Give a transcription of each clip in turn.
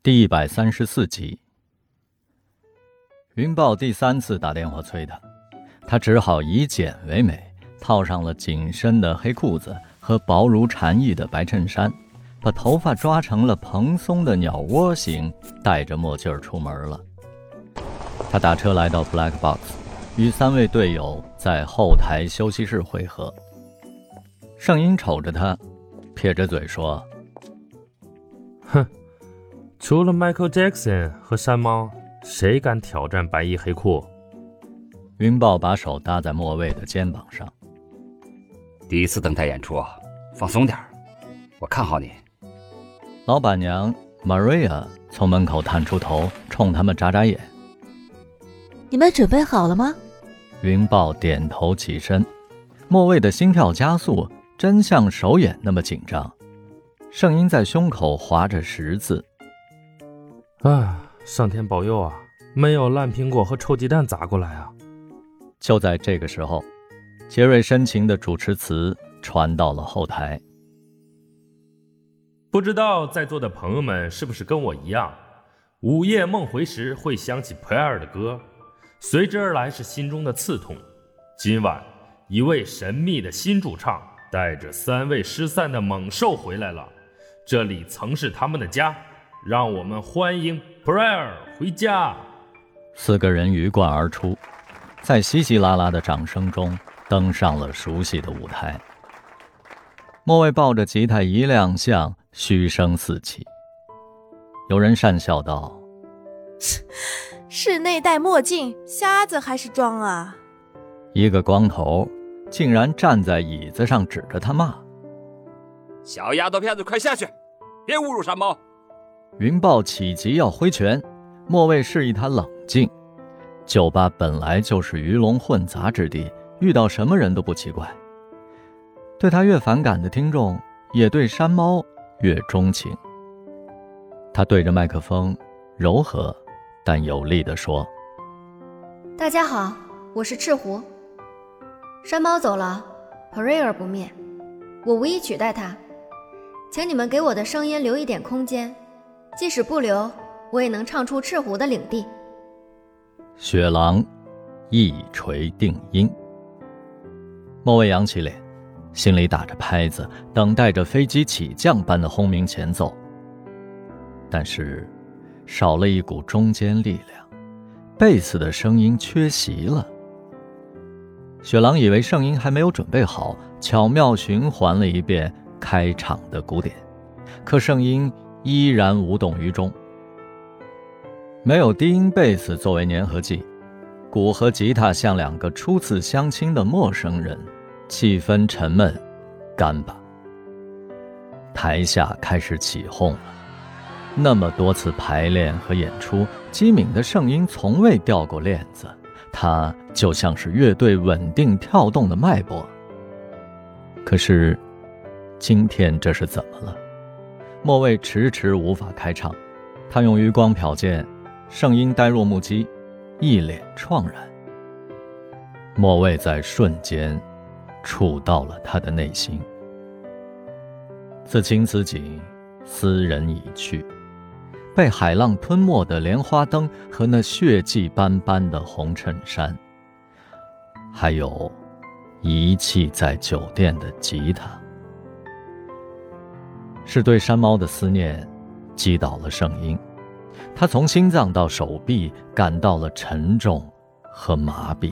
第一百三十四集，云豹第三次打电话催他，他只好以简为美，套上了紧身的黑裤子和薄如蝉翼的白衬衫，把头发抓成了蓬松的鸟窝形，戴着墨镜出门了。他打车来到 Black Box，与三位队友在后台休息室会合。圣婴瞅着他，撇着嘴说：“ 哼，除了 Michael Jackson 和山猫，谁敢挑战白衣黑裤？”云豹把手搭在莫卫的肩膀上。第一次登台演出，放松点我看好你。老板娘 Maria 从门口探出头，冲他们眨眨眼。你们准备好了吗？云豹点头起身。莫卫的心跳加速。真像首演那么紧张，圣音在胸口划着十字。啊，上天保佑啊！没有烂苹果和臭鸡蛋砸过来啊！就在这个时候，杰瑞深情的主持词传到了后台。不知道在座的朋友们是不是跟我一样，午夜梦回时会想起 Prayer 的歌，随之而来是心中的刺痛。今晚，一位神秘的新主唱。带着三位失散的猛兽回来了，这里曾是他们的家，让我们欢迎 Prayer 回家。四个人鱼贯而出，在稀稀拉拉的掌声中登上了熟悉的舞台。莫卫抱着吉他一亮相，嘘声四起。有人讪笑道：“室内戴墨镜，瞎子还是装啊？”一个光头。竟然站在椅子上指着他骂：“小丫头片子，快下去，别侮辱山猫！”云豹起急要挥拳，莫卫示意他冷静。酒吧本来就是鱼龙混杂之地，遇到什么人都不奇怪。对他越反感的听众，也对山猫越钟情。他对着麦克风，柔和但有力地说：“大家好，我是赤狐。”山猫走了，Prayer 不灭，我无意取代他，请你们给我的声音留一点空间，即使不留，我也能唱出赤狐的领地。雪狼，一锤定音。莫卫扬起脸，心里打着拍子，等待着飞机起降般的轰鸣前奏。但是，少了一股中坚力量，贝斯的声音缺席了。雪狼以为圣音还没有准备好，巧妙循环了一遍开场的鼓点，可圣音依然无动于衷。没有低音贝斯作为粘合剂，鼓和吉他像两个初次相亲的陌生人，气氛沉闷、干巴。台下开始起哄了。那么多次排练和演出，机敏的圣音从未掉过链子。他就像是乐队稳定跳动的脉搏。可是，今天这是怎么了？莫卫迟迟无法开唱，他用余光瞟见圣音呆若木鸡，一脸怆然。莫卫在瞬间触到了他的内心。此情此景，斯人已去。被海浪吞没的莲花灯和那血迹斑斑的红衬衫，还有遗弃在酒店的吉他，是对山猫的思念击倒了圣婴。他从心脏到手臂感到了沉重和麻痹，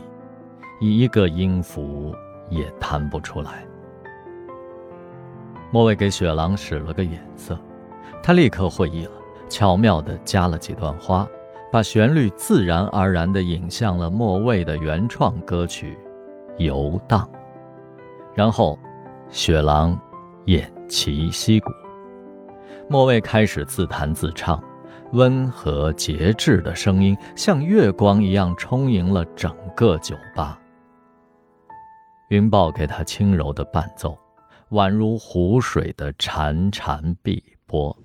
一个音符也弹不出来。莫卫给雪狼使了个眼色，他立刻会意了。巧妙地加了几段花，把旋律自然而然地引向了莫卫的原创歌曲《游荡》。然后，雪狼偃旗息鼓，莫卫开始自弹自唱，温和节制的声音像月光一样充盈了整个酒吧。云豹给他轻柔的伴奏，宛如湖水的潺潺碧波。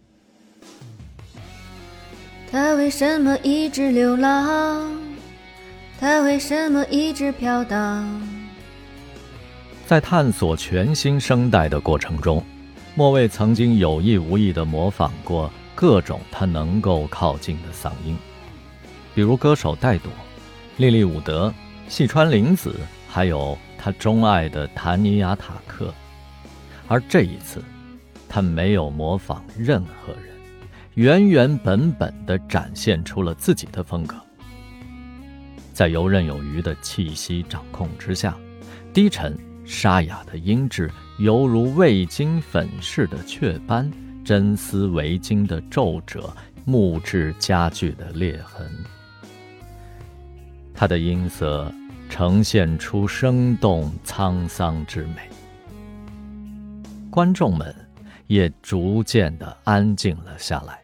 他为什么一直流浪？他为什么一直飘荡？在探索全新声带的过程中，莫卫曾经有意无意地模仿过各种他能够靠近的嗓音，比如歌手戴朵、莉莉伍德、细川玲子，还有他钟爱的谭尼亚塔克。而这一次，他没有模仿任何人，原原本本地展现出了自己的风格。在游刃有余的气息掌控之下，低沉沙哑的音质犹如未经粉饰的雀斑，真丝围巾的皱褶，木质家具的裂痕。他的音色呈现出生动沧桑之美，观众们也逐渐的安静了下来。